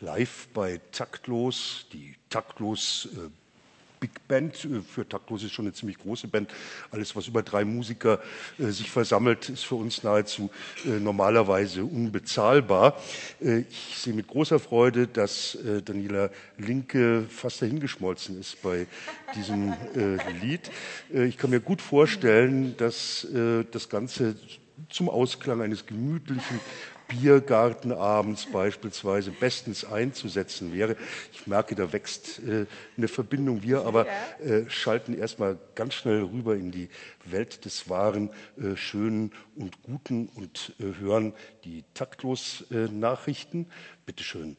live bei Taktlos, die Taktlos äh, Big Band. Äh, für Taktlos ist schon eine ziemlich große Band. Alles, was über drei Musiker äh, sich versammelt, ist für uns nahezu äh, normalerweise unbezahlbar. Äh, ich sehe mit großer Freude, dass äh, Daniela Linke fast dahingeschmolzen ist bei diesem äh, Lied. ich kann mir gut vorstellen, dass das Ganze zum Ausklang eines gemütlichen Biergartenabends beispielsweise bestens einzusetzen wäre. Ich merke, da wächst äh, eine Verbindung. Wir aber äh, schalten erstmal ganz schnell rüber in die Welt des Wahren, äh, Schönen und Guten und äh, hören die taktlos äh, Nachrichten. Bitte schön,